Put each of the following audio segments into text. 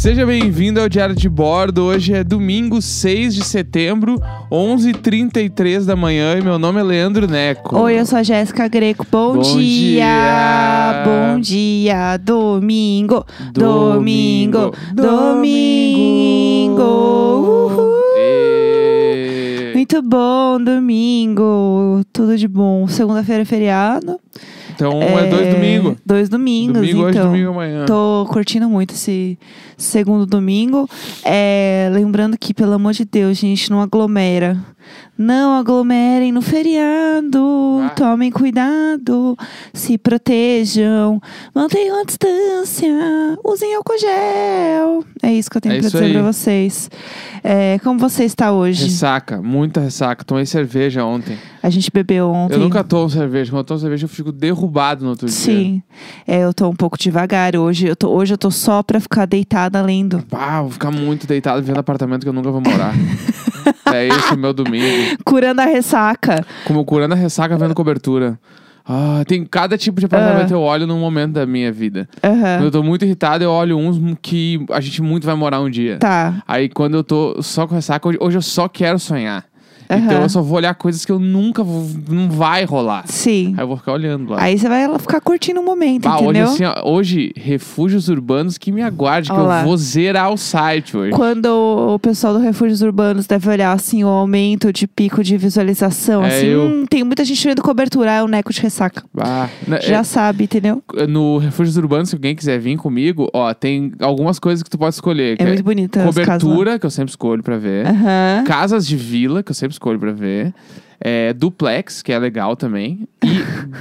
Seja bem-vindo ao Diário de Bordo. Hoje é domingo, 6 de setembro, 11h33 da manhã e meu nome é Leandro Neco. Oi, eu sou a Jéssica Greco. Bom, Bom dia. dia. Bom dia, domingo. Domingo. Domingo. Domingo. Uhul. Muito bom, domingo. Tudo de bom. Segunda-feira é feriado. Então é dois domingos. Dois domingos, Domingo hoje, então. domingo amanhã. Tô curtindo muito esse segundo domingo. É, lembrando que, pelo amor de Deus, gente, não aglomera. Não aglomerem no feriado. Ah. Tomem cuidado. Se protejam. Mantenham a distância. Usem álcool gel. É isso que eu tenho É pra dizer aí. pra vocês. É, como você está hoje? Ressaca, muita ressaca. Tomei cerveja ontem. A gente bebeu ontem. Eu nunca tomo cerveja. Quando eu tomo cerveja, eu fico derrubado no outro dia. Sim. É, eu tô um pouco devagar hoje. Eu tô, hoje eu tô só pra ficar deitada lendo. Pá, vou ficar muito deitado vendo apartamento que eu nunca vou morar. é esse o meu domingo. Curando a ressaca. Como curando a ressaca vendo cobertura. Ah, tem cada tipo de apartamento eu olho num momento da minha vida. Quando eu tô muito irritado, eu olho uns que a gente muito vai morar um dia. Tá. Aí quando eu tô só com ressaca, hoje eu só quero sonhar. Então Aham. eu só vou olhar coisas que eu nunca vou, não vai rolar. Sim. Aí eu vou ficar olhando lá. Aí você vai ficar curtindo o momento, Bah, hoje, entendeu? assim, ó, hoje, refúgios urbanos que me aguarde, que eu vou zerar o site hoje. Quando o pessoal do Refúgios Urbanos deve olhar assim o aumento de pico de visualização, É, assim, eu- hum, tem muita gente vendo cobertura, é o neco de ressaca. Ah, né, Já sabe, entendeu? é, no Refúgios Urbanos, se alguém quiser vir comigo, ó, tem algumas coisas que tu pode escolher. que É muito bonita casas lá. Cobertura, que eu sempre escolho pra ver. Aham. Casas de vila, que eu sempre escolho pra ver. É, duplex, que é legal também. E,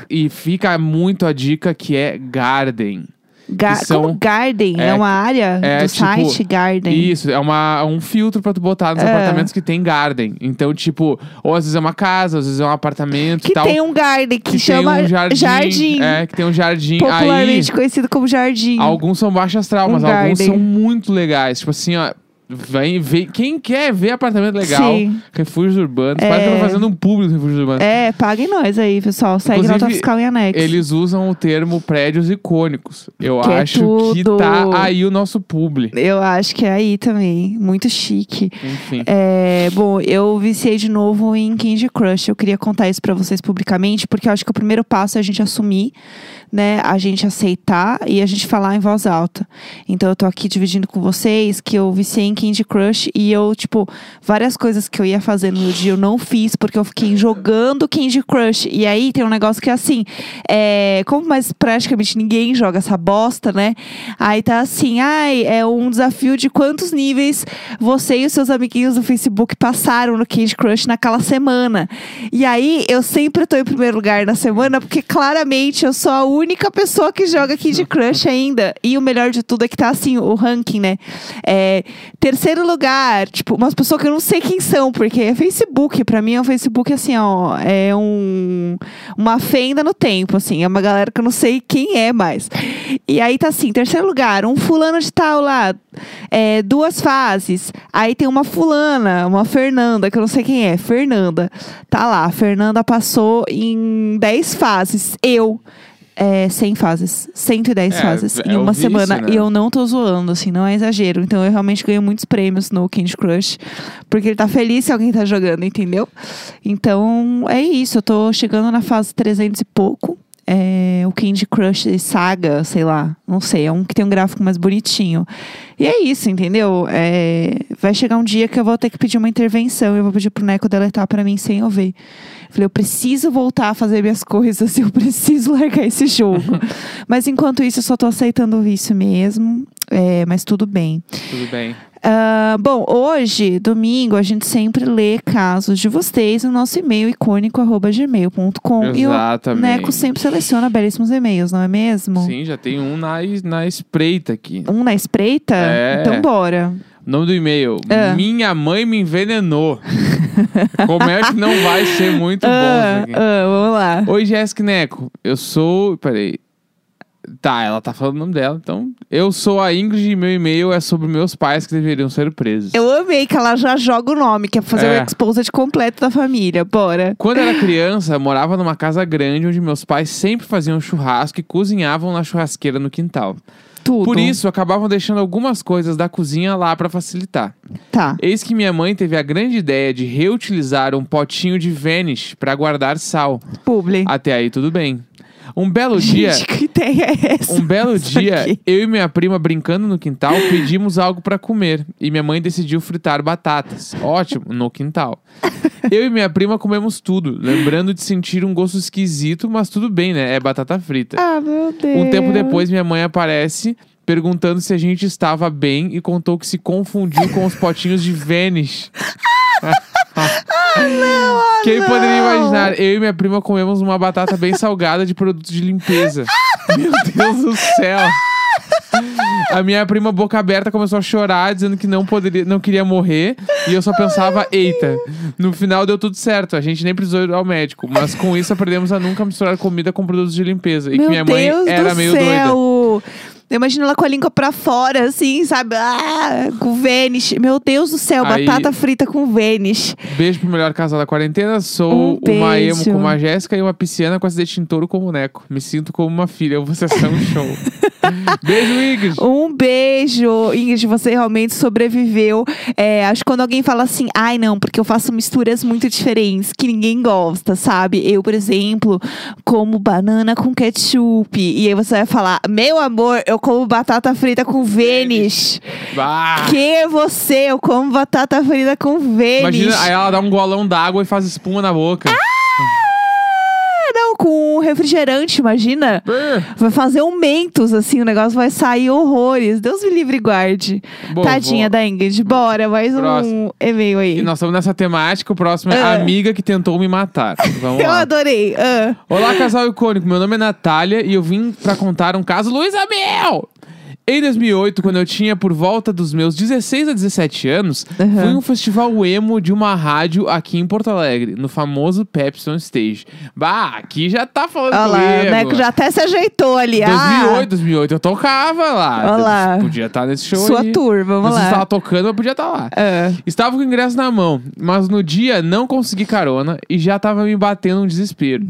e fica muito a dica que é garden. Ga- são- Como Garden, é, é, uma área é, do tipo, site Garden. Isso, é uma, um filtro pra tu botar nos É. apartamentos que tem garden. Então, tipo, ou às vezes é uma casa, às vezes é um apartamento Que e tal. tem um Garden que, que chama tem um jardim. Jardim. É, que tem um jardim. popularmente Aí, conhecido como Jardim. alguns são baixo astral, Um mas alguns garden. são muito legais. Tipo assim, ó. Vem, vem, quem quer ver apartamento legal, Sim. refúgios urbanos. É. Parece que fazendo um público refúgios urbanos. É, paguem nós aí, pessoal. Segue Inclusive, nota fiscal em anexo. Eles usam o termo prédios icônicos. Eu Que é acho que tudo. tá aí o nosso publi. Eu acho que é aí também. Muito chique. Enfim. É, bom, eu viciei de novo em Candy Crush. Eu queria contar isso pra vocês publicamente, porque eu acho que o primeiro passo é a gente assumir, né? A gente aceitar e a gente falar em voz alta. Então eu tô aqui dividindo com vocês que eu viciei em Candy Crush e eu, tipo, várias coisas que eu ia fazer no dia eu não fiz porque eu fiquei jogando Candy Crush. E aí tem um negócio que é assim, é, como mais praticamente ninguém joga essa bosta, né? Aí tá assim, ai, é um desafio de quantos níveis você e os seus amiguinhos do Facebook passaram no Candy Crush naquela semana. E aí eu sempre tô em primeiro lugar na semana, porque claramente eu sou a única pessoa que joga Candy Crush ainda. E o melhor de tudo é que tá assim, o ranking, né? É, terceiro lugar, tipo, umas pessoas que eu não sei quem são, porque é Facebook. Pra mim é um Facebook assim, ó, é um, uma fenda no tempo, assim. É uma galera que eu não sei quem é mais. E aí tá assim, terceiro lugar, um fulano de tal lá, é, duas fases. Aí tem uma fulana, uma Fernanda, que eu não sei quem é, Fernanda. Tá lá, Fernanda passou em 10 fases. Eu. É, 100 fases. 110 É, fases. é em uma semana. né? E eu não tô zoando, assim, não é exagero. Então eu realmente ganho muitos prêmios no Candy Crush. Porque ele tá feliz se alguém tá jogando, entendeu? Então é isso. Eu tô chegando na fase 300 e pouco. É, o Candy Crush Saga, sei lá, não sei, é um que tem um gráfico mais bonitinho. E é isso, entendeu? É, vai chegar um dia que eu vou ter que pedir uma intervenção eu vou pedir pro Neco deletar pra mim sem eu ver. Falei, eu preciso voltar a fazer minhas coisas, eu preciso largar esse jogo. mas enquanto isso, eu só tô aceitando o vício mesmo. É, mas tudo bem. Tudo bem. Ah, bom, hoje, domingo, a gente sempre lê casos de vocês no nosso e-mail icônico arroba gmail.com. E o. Neco sempre seleciona belíssimos e-mails, não é mesmo? Sim, já tem um na, na espreita aqui. Um na espreita? É. Então bora. O nome do e-mail: Ah. Minha mãe me envenenou. Como é que não vai ser muito bom Ah, aqui? ah, vamos lá. Oi, Jéssica Neco. Eu sou. Peraí. Tá, ela tá falando o nome dela. Então, eu sou a Ingrid e meu e-mail é sobre meus pais que deveriam ser presos. Eu amei que ela já joga o nome, que é fazer É. o exposed completo da família. Bora. Quando era criança, eu morava numa casa grande onde meus pais sempre faziam churrasco e cozinhavam na churrasqueira no quintal. Tudo. Por isso, acabavam deixando algumas coisas da cozinha lá pra facilitar. Tá. Eis que minha mãe teve a grande ideia de reutilizar um potinho de Vanish pra guardar sal. Publi. Até aí tudo bem. Um belo dia, Gente, que ideia é essa? um belo Isso dia, aqui. eu e minha prima brincando no quintal, pedimos algo pra comer e minha mãe decidiu fritar batatas. Ótimo, no quintal. Eu e minha prima comemos tudo, lembrando de sentir um gosto esquisito, mas tudo bem, né? É batata frita. Ah, meu Deus. Um tempo depois, minha mãe aparece perguntando se a gente estava bem e contou que se confundiu com os potinhos de Vanish. Quem poderia imaginar? Eu e minha prima comemos uma batata bem salgada de produto de limpeza. Meu Deus do céu! A minha prima, boca aberta, começou a chorar, dizendo que não poderia, não queria morrer. E eu só pensava, eita. No final deu tudo certo. A gente nem precisou ir ao médico. Mas com isso aprendemos a nunca misturar comida com produtos de limpeza. E Meu que minha mãe Deus era meio doida. Eu imagino ela com a língua pra fora, assim, sabe? Ah, com Vênus. Meu Deus do céu, Aí- batata frita com Vênus. Beijo pro melhor casal da quarentena. Sou Um uma emo com uma Jéssica e uma pisciana com acidente em touro com boneco. Me sinto como uma filha. Vocês são um show. Beijo, Ingrid. Um beijo, Ingrid, você realmente sobreviveu. É, acho que quando alguém fala assim, ai não, porque eu faço misturas muito diferentes que ninguém gosta, sabe? Eu, por exemplo, como banana com ketchup. E aí você vai falar, meu amor, eu como batata frita com Vênus. Bah. Que você, eu como batata frita com Vênus. Imagina, aí ela dá um golão d'água e faz espuma na boca. Ah, não, com refrigerante, imagina. Brr. Vai fazer um mentos, assim, o negócio vai sair horrores. Deus me livre e guarde. Bom, Tadinha vou- da Ingrid. Bora, mais um Próximo. e-mail aí. E nós estamos nessa temática. O próximo é Ah. a amiga que tentou me matar. Vamos Eu lá. adorei. Ah. Olá, casal icônico. Meu nome é Natália e eu vim pra contar um caso Luiz Amel. Em 2008, quando eu tinha por volta dos meus 16 a 17 anos, Uhum. fui um festival emo de uma rádio aqui em Porto Alegre, no famoso Pepsi on Stage. Bah, aqui já tá falando Olha lá, o comigo. Neco já até se ajeitou ali. 2008, 2008, eu tocava lá. Olha lá. Podia estar nesse show Sua aí. tour, vamos Não se lá. estava tocando, mas podia estar lá. Ah. Estava com o ingresso na mão, mas no dia não consegui carona e já tava me batendo um desespero.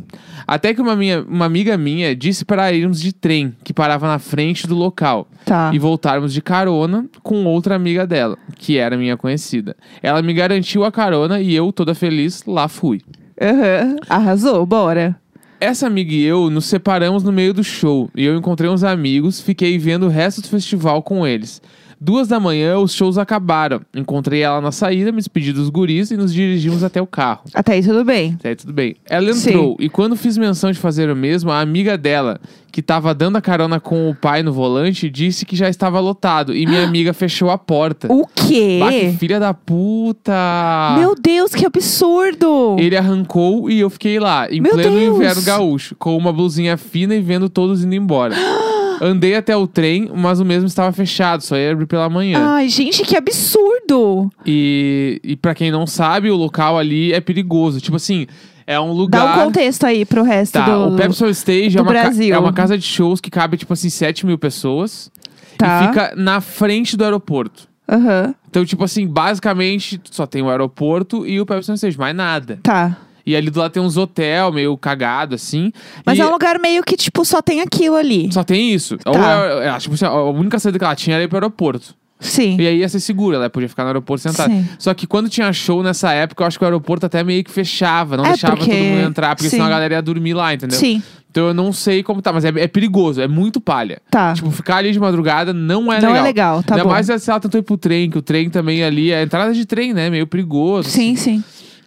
Até que uma, minha, uma amiga minha disse para irmos de trem, que parava na frente do local, Tá. e voltarmos de carona com outra amiga dela, que era minha conhecida. Ela me garantiu a carona e eu, toda feliz, lá fui. Aham. Arrasou, bora. Essa amiga e eu nos separamos no meio do show e eu encontrei uns amigos, fiquei vendo o resto do festival com eles. Duas da manhã, os shows acabaram. Encontrei ela na saída, me despedi dos guris e nos dirigimos até o carro. Até aí tudo bem. Até aí tudo bem. Ela entrou e quando fiz menção de fazer o mesmo, a amiga dela, que tava dando a carona com o pai no volante, disse que já estava lotado e minha amiga fechou a porta. O quê? Bah, que filha da puta! Meu Deus, que absurdo! Ele arrancou e eu fiquei lá, em Meu pleno Deus! inverno gaúcho, com uma blusinha fina e vendo todos indo embora. Andei até o trem, mas o mesmo estava fechado, só ia abrir pela manhã. Ai, gente, que absurdo! E, e para quem não sabe, o local ali é perigoso. Tipo assim, é um Dá lugar. um contexto aí pro resto Tá, do. o Pepsi Stage do é uma, Brasil. é uma casa de shows que cabe, tipo assim, 7 mil pessoas. Tá. E fica na frente do aeroporto. Aham. Então, tipo assim, basicamente, só tem o aeroporto e o Pepsi Stage, mais nada. Tá. E ali do lado tem uns hotel meio cagado, assim. Mas e é um lugar meio que, tipo, só tem aquilo ali. Só tem isso. Ou Tá. é- é, tipo assim, a única saída que ela tinha era ir pro aeroporto. Sim. E aí ia ser segura, ela podia ficar no aeroporto sentada. Sim. Só que quando tinha show nessa época, eu acho que o aeroporto até meio que fechava, não É, deixava porque- todo mundo entrar, porque senão a sim. galera ia dormir lá, entendeu? Sim. Então eu não sei como tá, mas é, é perigoso, é muito palha. Tá. Tipo, ficar ali de madrugada não é Não legal. é legal, tá Ainda bom. mais se ela tentou ir pro trem, que o trem também ali, é a entrada de trem, né? Meio perigoso. Sim, sim.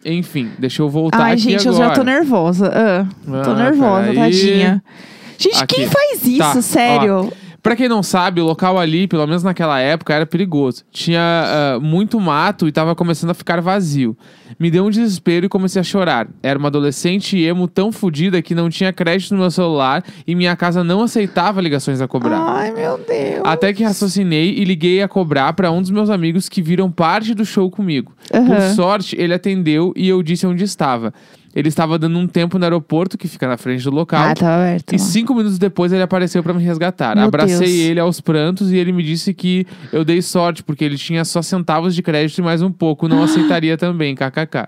Enfim, deixa eu voltar Ai, aqui gente, agora. eu já tô nervosa. Ah, tô Ah, nervosa, peraí. tadinha. Gente, Aqui. quem faz isso, Tá, sério? Pra quem não sabe, o local ali, pelo menos naquela época, era perigoso. Tinha ah, muito mato e tava começando a ficar vazio. Me deu um desespero e comecei a chorar. Era uma adolescente emo tão fodida que não tinha crédito no meu celular e minha casa não aceitava ligações a cobrar. Ai, meu Deus. Até que raciocinei e liguei a cobrar pra um dos meus amigos que viram parte do show comigo. Por Aham. sorte, ele atendeu e eu disse onde estava. Ele estava dando um tempo no aeroporto, que fica na frente do local. Ah, tá aberto. E cinco minutos depois ele apareceu pra me resgatar. Meu Abracei Deus. ele aos prantos e ele me disse que eu dei sorte, porque ele tinha só centavos de crédito e mais um pouco. Não aceitaria também, kkk.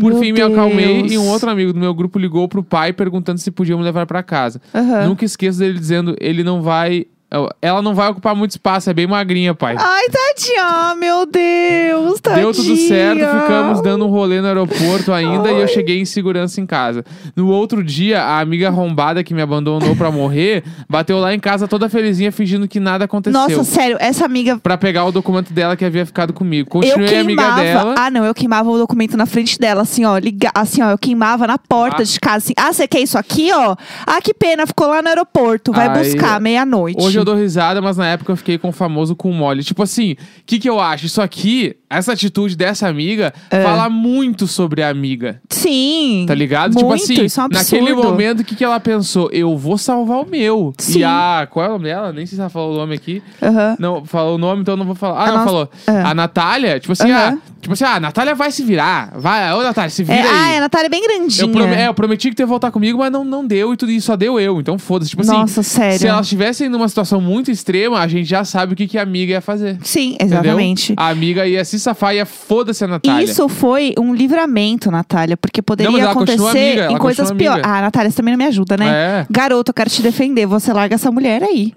Por Meu fim, me acalmei Deus. e um outro amigo do meu grupo ligou pro pai perguntando se podia me levar pra casa. Aham. Nunca esqueço dele dizendo: ele não vai. Eu- Ela não vai ocupar muito espaço, é bem magrinha, pai. Ai, tadinha, meu Deus, tadinha. Deu tudo certo, ficamos dando um rolê no aeroporto ainda e eu cheguei em segurança em casa. No outro dia, a amiga arrombada que me abandonou pra morrer bateu lá em casa toda felizinha fingindo que nada aconteceu. Nossa, sério, essa amiga Pra pegar o documento dela que havia ficado comigo. Eu Continuei amiga queimava. dela. Ah, não, eu queimava o documento na frente dela, assim, ó. Liga, assim, ó, eu queimava na porta Ah. de casa, assim. Ah, você quer isso aqui, ó? Ah, que pena, ficou lá no aeroporto. Vai Aí, buscar meia-noite. Hoje eu dou risada, mas na época eu fiquei com o famoso com mole. Tipo assim, o que, que eu acho? Isso aqui, essa atitude dessa amiga, É. fala muito sobre a amiga. Sim. Tá ligado? Muito, tipo assim, isso é um naquele momento, o que, que ela pensou? Eu vou salvar o meu. Sim. E a. Qual é o nome dela? Nem sei se ela falou o nome aqui. Aham. Não, falou o nome, então eu não vou falar. Ah, A não, nossa- falou. é. A Natália, tipo assim, Aham. ah, tipo assim, ah, a Natália vai se virar. Vai, ô Natália, se vira É, ah, aí. a Natália é bem grandinha. Eu, prome- é, eu prometi que tu ia voltar comigo, mas não, não deu e tudo isso só deu eu. Então foda-se. Tipo assim, Nossa, sério. se elas estivessem numa situação muito extrema, a gente já sabe o que, que a amiga ia fazer. Sim, entendeu? exatamente. A amiga ia se safar e ia foda-se a Natália. Isso foi um livramento, Natália, porque poderia Não, acontecer em coisas piores. Ah, Natália, você também não me ajuda, né? É. Garoto, eu quero te defender. Você larga essa mulher aí.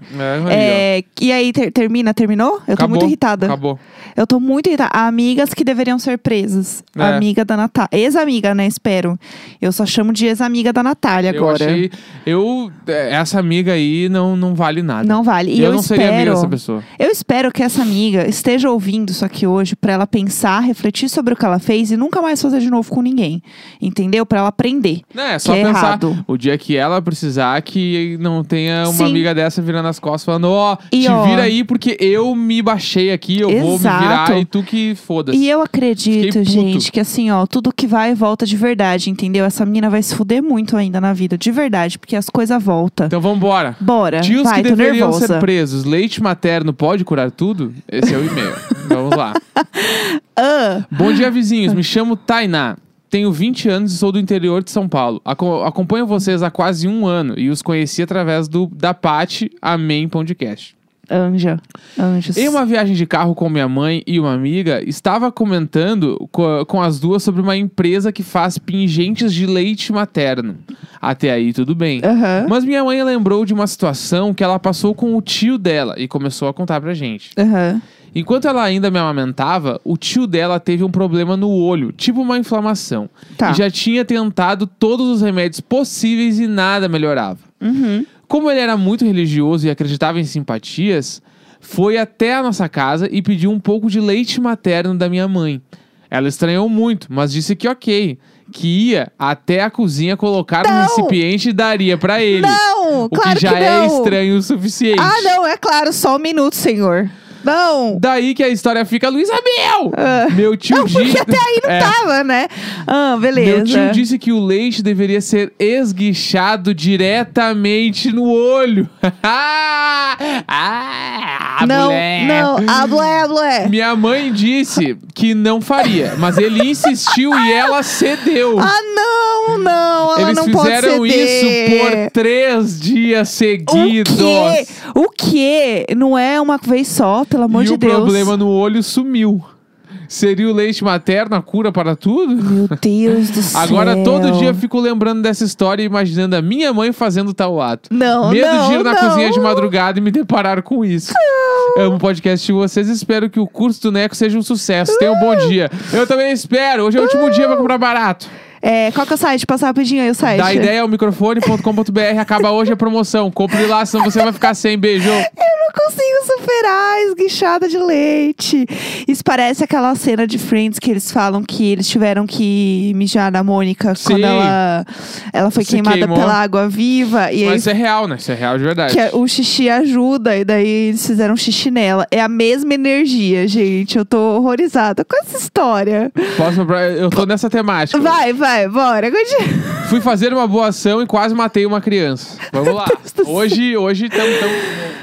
É. É, e aí, ter- termina? Terminou? Eu tô Acabou, muito irritada. Acabou. Eu tô muito irritada. Amigas que deveriam ser presas. É. Amiga da Natália. Ex-amiga, né? Espero. Eu só chamo de ex-amiga da Natália Eu agora. achei. Eu. é, Essa amiga aí não, não vale nada. Não vale. E eu, eu, não espero. seria amiga dessa pessoa. Eu espero que essa amiga esteja ouvindo isso aqui hoje pra ela pensar, refletir sobre o que ela fez e nunca mais fazer de novo com ninguém. Entendeu? Pra ela aprender. Né, é só é pensar. errado. O dia que ela precisar, que não tenha uma Sim. amiga dessa virando as costas falando, ó, E, te ó, vira aí porque eu me baixei aqui, eu vou me Exato. virar e tu que foda-se. E eu acredito, gente, que assim, ó, tudo que vai volta de verdade, entendeu? Essa menina vai se fuder muito ainda na vida, de verdade, porque as coisas voltam. Então vambora. Bora, Tios vai, que deveriam nervosa. ser presos. Leite materno pode curar tudo? Esse é o e-mail. Vamos lá. Ah, Bom dia, vizinhos. Me chamo Tainá. Tenho 20 anos e sou do interior de São Paulo. Aco- acompanho vocês há quase um ano e os conheci através do da Pati Amém Podcast. anja, anjos. Em uma viagem de carro com minha mãe e uma amiga, estava comentando co- com as duas sobre uma empresa que faz pingentes de leite materno. Até aí tudo bem. Aham, Mas minha mãe lembrou de uma situação que ela passou com o tio dela e começou a contar pra gente. aham. Enquanto ela ainda me amamentava, o tio dela teve um problema no olho, tipo uma inflamação. Tá. E já tinha tentado todos os remédios possíveis e nada melhorava. Uhum. Como ele era muito religioso e acreditava em simpatias, foi até a nossa casa e pediu um pouco de leite materno da minha mãe. Ela estranhou muito, mas disse que ok, que ia até a cozinha colocar Não! recipiente e daria pra ele. Não, o claro que já que é estranho o suficiente. Ah, não, é claro, só um minuto, senhor. Não. Daí que a história fica, Luísa Mel! Ah. Meu tio Não, porque disse. até aí não É. tava, né? Ah, beleza. Meu tio disse que o leite deveria ser esguichado diretamente no olho. ah, não, mulher. não, a blé, blé. Minha mãe disse que não faria, mas ele insistiu e ela cedeu. Ah, não, não, ela Eles não pode fizeram ceder. isso por três dias seguidos. O quê? O quê? Não é uma vez só, pelo amor e de o Deus. problema no olho sumiu. Seria o leite materno a cura para tudo? Meu Deus do céu. Agora todo dia eu fico lembrando dessa história e imaginando a minha mãe fazendo tal ato. Não, Medo não, de ir na não. cozinha de madrugada e me deparar com isso. Amo o podcast de vocês e espero que o curso do Neco seja um sucesso. Tenha um bom dia. Eu também espero. Hoje é o último dia pra comprar barato. É, qual que é o site? Passa rapidinho aí o site. Dá ideia ao microfone.com.br. Acaba hoje a promoção. Compre lá, senão você vai ficar sem beijo. Eu não consigo superar esguichada de leite. Isso parece aquela cena de Friends que eles falam que eles tiveram que mijar na Mônica Sim. quando ela, ela foi Se queimada queimou. pela água viva. E aí Mas isso é real, né? Isso é real de verdade. que o xixi ajuda, e daí eles fizeram xixi nela. É a mesma energia, gente. Eu tô horrorizada com essa história. Posso, eu tô nessa temática. Vai, vai, bora. continua. Fui fazer uma boa ação e quase matei uma criança. Vamos lá. Hoje, hoje estamos.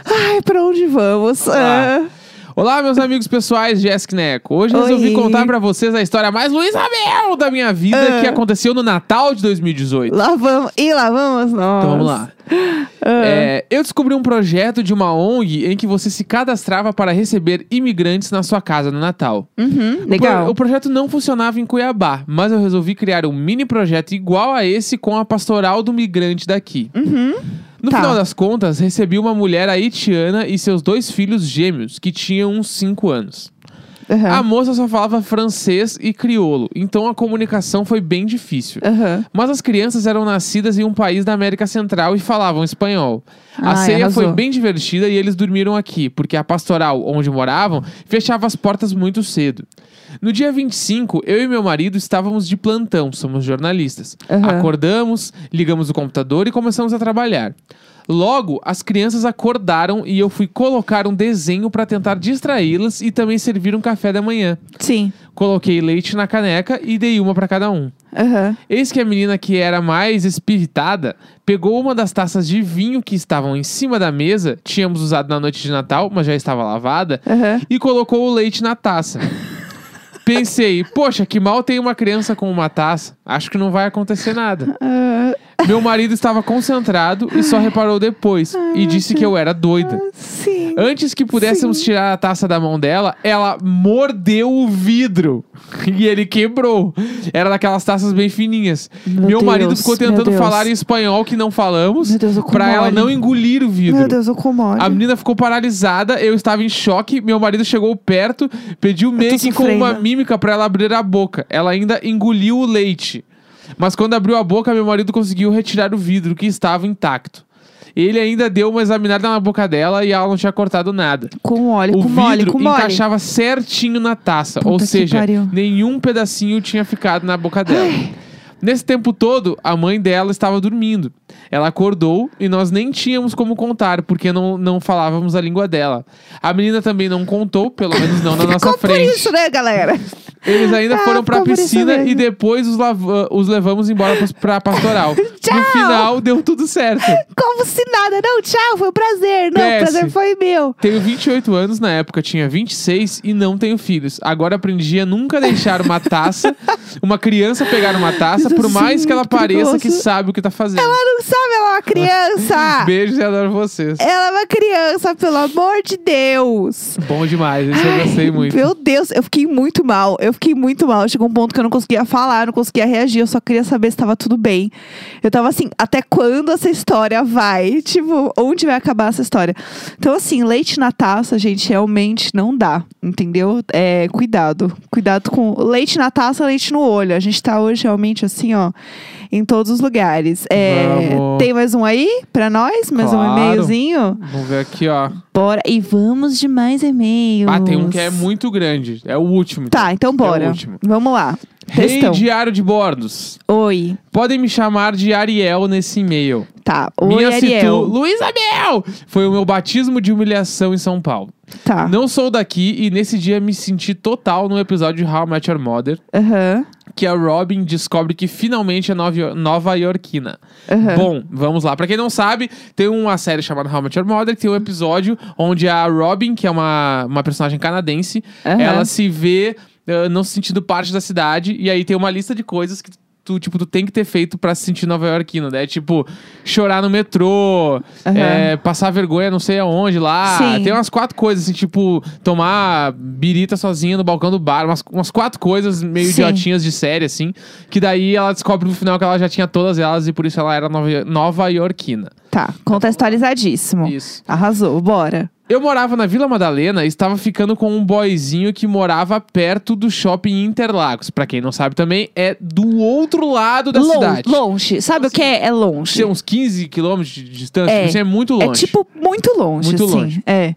Ai, pra onde vamos? lá. Ah, Olá, meus amigos pessoais, Jéssica Neco. Hoje Oi. resolvi contar pra vocês a história mais Luísa Mel da minha vida Ah. que aconteceu no Natal de 2018. lá vamos. E lá vamos nós. Então vamos lá. Ah. É, eu descobri um projeto de uma ONG em que você se cadastrava para receber imigrantes na sua casa no Natal. Uhum, O pro- legal. O projeto não funcionava em Cuiabá, mas eu resolvi criar um mini projeto igual a esse com a pastoral do migrante daqui. Uhum. No Tá. final das contas, recebi uma mulher haitiana e seus dois filhos gêmeos, que tinham uns 5 anos. Aham. A moça só falava francês e crioulo, então a comunicação foi bem difícil. Aham. Mas as crianças eram nascidas em um país da América Central e falavam espanhol. A Ai, ceia foi bem divertida e eles dormiram aqui, porque a pastoral onde moravam fechava as portas muito cedo. No dia 25, eu e meu marido estávamos de plantão, somos jornalistas. Aham. Acordamos, ligamos o computador e começamos a trabalhar. Logo, as crianças acordaram e eu fui colocar um desenho para tentar distraí-las e também servir um café da manhã. Sim. Coloquei leite na caneca e dei uma para cada um. Aham. Eis que a menina que era mais espiritada pegou uma das taças de vinho que estavam em cima da mesa, tínhamos usado na noite de Natal, mas já estava lavada, Aham. e colocou o leite na taça. Pensei, poxa, que mal tem uma criança com uma taça. Acho que não vai acontecer nada. Ah, Meu marido estava concentrado e só reparou depois e disse que eu era doida. sim. Antes que pudéssemos tirar a taça da mão dela, ela mordeu o vidro. E ele quebrou. Era daquelas taças bem fininhas. Meu Meu, marido Deus, ficou meu tentando falar em espanhol que não falamos. Meu Deus, eu pra ela não engolir o vidro. Meu Deus, eu comole. A menina ficou paralisada, eu estava em choque. Meu marido chegou perto, pediu meio que com uma mímica pra ela abrir a boca. Ela ainda engoliu o leite. Mas quando abriu a boca, meu marido conseguiu retirar o vidro, que estava intacto. Ele ainda deu uma examinada na boca dela e ela não tinha cortado nada. Com óleo, O com mole, vidro com mole. encaixava certinho na taça, Puta ou seja, pariu. nenhum pedacinho tinha ficado na boca dela. Nesse tempo todo, a mãe dela estava dormindo. Ela acordou e nós nem tínhamos como contar, porque não, não falávamos a língua dela. A menina também não contou, pelo menos não na nossa Ficou por frente. isso, né, galera? Eles ainda Ah, foram pra isso piscina e depois os, lava- os levamos embora pros- pra pastoral. Tchau! No final, deu tudo certo. Como se nada. Não, tchau, foi um prazer. Não, o Desce. prazer foi meu. Tenho 28 anos, na época tinha 26 e não tenho filhos. Agora aprendi a nunca deixar uma taça, uma criança pegar uma taça, Isso por sim, mais que ela muito pareça que perigoso. sabe o que tá fazendo. Ela não sabe, ela é uma criança. Beijos e adoro vocês. ela é uma criança, pelo amor de Deus. Bom demais, esse eu gostei muito. Meu Deus, eu fiquei muito mal. Eu fiquei muito mal. Chegou um ponto que eu não conseguia falar, não conseguia reagir. Eu só queria saber se tava tudo bem. Eu tava assim, até quando essa história vai? Tipo, onde vai acabar essa história? Então, assim, leite na taça, gente, realmente não dá. Entendeu? É, cuidado. Cuidado com leite na taça, leite no olho. A gente tá hoje realmente assim, ó, em todos os lugares. É, Vamos. tem mais um aí pra nós? Mais um Claro. e-mailzinho? Vamos ver aqui, ó. Bora. E vamos de mais e-mails. Ah, tem um que é muito grande. É o último. Tá, então É o bora. último. Vamos lá. Rei Textão. Diário de Bordos. Oi. Podem me chamar de Ariel nesse e-mail. Tá. Oi, Minha Ariel. Citu, Luiz Abel! Foi o meu batismo de humilhação em São Paulo. Tá. Não sou daqui e nesse dia me senti total no episódio de How I Met Your Mother, Aham. que a Robin descobre que finalmente é nova, nova iorquina. Aham. Bom, vamos lá. Pra quem não sabe, tem uma série chamada How I Met Your Mother, que tem um episódio onde a Robin, que é uma, uma personagem canadense, Aham. ela se vê eh, não se sentindo parte da cidade, e aí tem uma lista de coisas que tu, tipo, tu tem que ter feito pra se sentir nova iorquino, né? Tipo, chorar no metrô, Aham. eh, passar vergonha não sei aonde lá. Sim. Tem umas quatro coisas, assim, tipo, tomar birita sozinha no balcão do bar, umas, umas quatro coisas meio Sim. idiotinhas de série, assim, que daí ela descobre no final que ela já tinha todas elas e por isso ela era nova, nova iorquina. Tá. Contextualizadíssimo. Isso. Arrasou. Bora. Eu morava na Vila Madalena e estava ficando com um boyzinho que morava perto do shopping Interlagos. Pra quem não sabe também, é do outro lado da Lon- cidade. Longe. Sabe o que é? É longe. Tem uns 15 quilômetros de distância, É. é muito longe. É tipo muito longe, Muito assim. longe. É.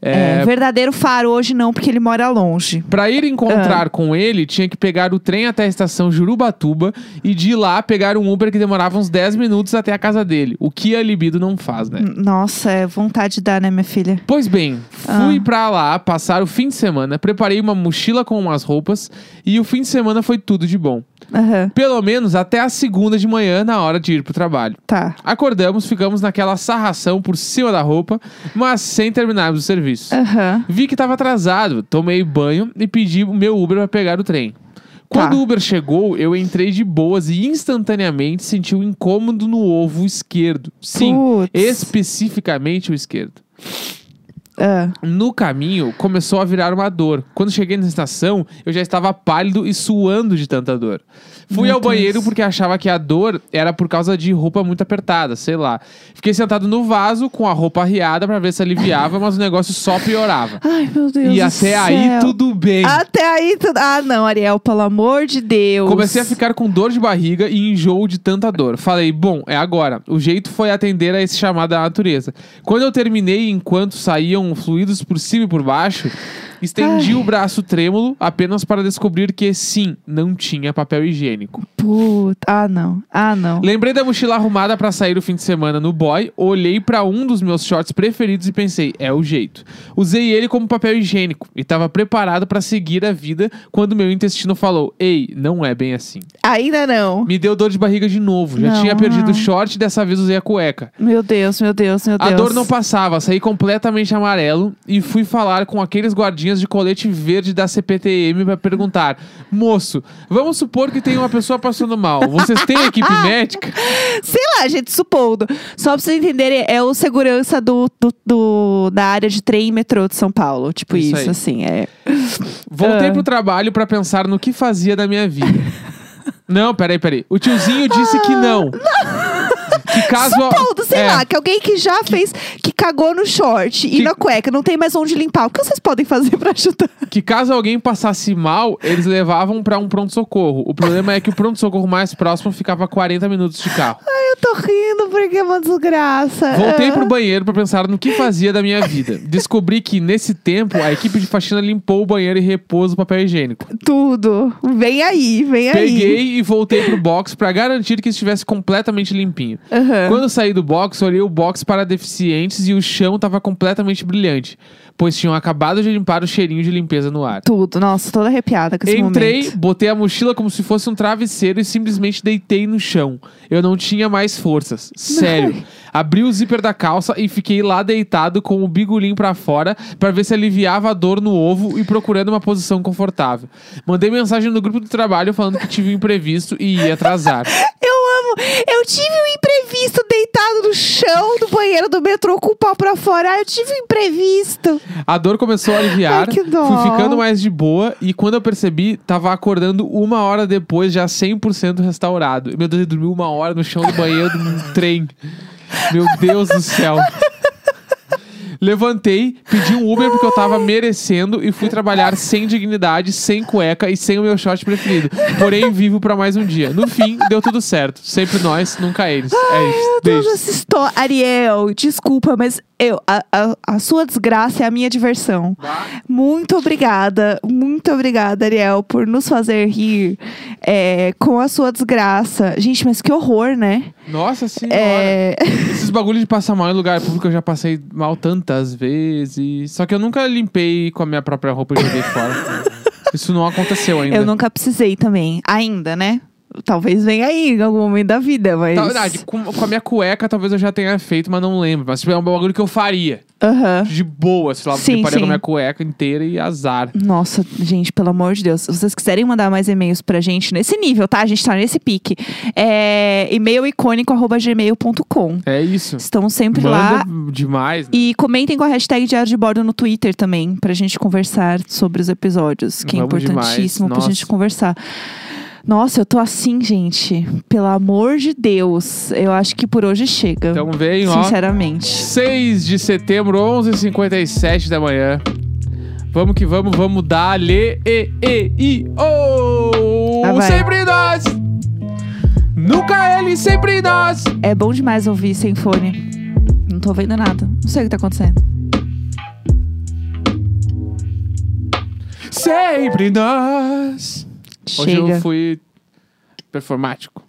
É. Verdadeiro faro hoje não, porque ele mora longe. Pra ir Ah. encontrar com ele, tinha que pegar o trem até a estação Jurubatuba e de lá pegar um Uber que demorava uns 10 minutos até a casa dele. O que a libido não faz, né? Nossa, é vontade de dar, né, minha filha? Pois bem, fui Ah. pra lá passar o fim de semana, preparei uma mochila com umas roupas e o fim de semana foi tudo de bom. Aham. Pelo menos até a segunda de manhã, na hora de ir pro trabalho. Tá. Acordamos, ficamos naquela sarração por cima da roupa, mas sem terminarmos o serviço. Aham. Vi que estava atrasado, tomei banho e pedi o meu Uber para pegar o trem. Quando Tá. o Uber chegou, eu entrei de boas e instantaneamente senti um incômodo no ovo esquerdo. Sim, Putz. especificamente o esquerdo. Ah, No caminho, começou a virar uma dor. Quando cheguei na estação, eu já estava pálido e suando de tanta dor. Fui Meu ao Deus. banheiro porque achava que a dor era por causa de roupa muito apertada, sei lá. Fiquei sentado no vaso com a roupa arriada pra ver se aliviava, mas o negócio só piorava. Ai, meu Deus. e até aí céu. tudo bem. Até aí tudo. Ah, não, Ariel, pelo amor de Deus. Comecei a ficar com dor de barriga e enjoo de tanta dor. Falei, bom, é agora. O jeito foi atender a esse chamado da natureza. Quando eu terminei, enquanto saíam fluidos por cima e por baixo, estendi Ai. o braço trêmulo apenas para descobrir que sim, não tinha papel higiênico. Puta. Ah, não. Ah, não. Lembrei da mochila arrumada para sair o fim de semana no boy, olhei para um dos meus shorts preferidos e pensei, é o jeito. Usei ele como papel higiênico e estava preparado para seguir a vida quando meu intestino falou: "Ei, não é bem assim". Ainda não. Me deu dor de barriga de novo. Já Não, tinha perdido o short e dessa vez usei a cueca. Meu Deus, meu Deus, meu Deus. A dor não passava, saí completamente amarelo e fui falar com aqueles guardinhas de colete verde da CPTM pra perguntar: Moço, vamos supor que tem uma pessoa passando mal. Vocês têm equipe médica? Sei lá, gente, supondo. Só pra vocês entenderem, é o segurança do, do, do- da área de trem e metrô de São Paulo. Tipo Isso isso, assim. É. Voltei Ah. pro trabalho pra pensar no que fazia da minha vida. não, peraí, peraí. O tiozinho disse que não. Que caso. Supondo, sei É. lá, que alguém que já fez, que cagou no short Que- e na cueca, não tem mais onde limpar. O que vocês podem fazer pra ajudar? que caso alguém passasse mal, eles levavam pra um pronto-socorro. O problema é que o pronto-socorro mais próximo ficava a 40 minutos de carro. Eu tô rindo porque é uma desgraça. Voltei Ah. pro banheiro pra pensar no que fazia da minha vida. Descobri que, nesse tempo, a equipe de faxina limpou o banheiro e repôs o papel higiênico. Tudo. Vem aí, vem aí. Peguei e voltei pro box pra garantir que estivesse completamente limpinho. Aham. Quando saí do box, olhei o box para deficientes e o chão tava completamente brilhante, pois tinham acabado de limpar o cheirinho de limpeza no ar. Tudo. Nossa, toda arrepiada com esse Entrei, momento. botei a mochila como se fosse um travesseiro e simplesmente deitei no chão. Eu não tinha mais forças. Sério. Abri o zíper da calça e fiquei lá deitado com o bigolim pra fora pra ver se aliviava a dor no ovo e procurando uma posição confortável. Mandei mensagem no grupo do trabalho falando que tive um imprevisto e ia atrasar. Eu amo. Eu tive um imprevisto deitado no chão do banheiro do metrô com o pau pra fora. Eu tive um imprevisto. A dor começou a aliviar, Ai, que dó. fui ficando mais de boa e quando eu percebi, tava acordando uma hora depois, já 100% restaurado. Meu Deus, ele dormiu uma hora no chão do banheiro um trem. Meu Deus do céu. Levantei, pedi um Uber porque eu tava merecendo e fui trabalhar sem dignidade, sem cueca e sem o meu short preferido. Porém, vivo pra mais um dia. No fim, deu tudo certo. Sempre nós, nunca eles. É isso. Meu Deus, essa história. Ariel, desculpa, mas eu, a, a, a sua desgraça é a minha diversão. Muito obrigada, muito obrigada, Ariel, por nos fazer rir é, com a sua desgraça. Gente, mas que horror, né? Nossa senhora. É, Esses bagulhos de passar mal em lugar público eu já passei mal tantas vezes. Só que eu nunca limpei com a minha própria roupa e joguei fora. Isso não aconteceu ainda. eu nunca precisei também. Ainda, né? Talvez venha aí em algum momento da vida, mas. Na verdade, com, com a minha cueca talvez eu já tenha feito, mas não lembro. Mas tipo, é um bagulho que eu faria. Aham. De boa, sei lá, Sim, sim. com a minha cueca inteira e azar. Nossa, gente, pelo amor de Deus. Se vocês quiserem mandar mais e-mails pra gente nesse nível, tá? A gente tá nesse pique. É e-mail icônico.gmail.com. É isso. Estamos sempre lá. Manda demais. né? E comentem com a hashtag Diário de Bordo no Twitter também, pra gente conversar sobre os episódios, que é Vamos importantíssimo demais. pra gente Nossa. conversar. Nossa, eu tô assim, gente. Pelo amor de Deus. Eu acho que por hoje chega. Então vem, ó. sinceramente. 6 de setembro, 11h57 da manhã. Vamos que vamos, vamos dar lê, e, e, i, o. Ah, sempre nós. Nunca ele, sempre nós. É bom demais ouvir sem fone. Não tô vendo nada. Não sei o que tá acontecendo. Sempre nós. Hoje Chega. eu fui performático.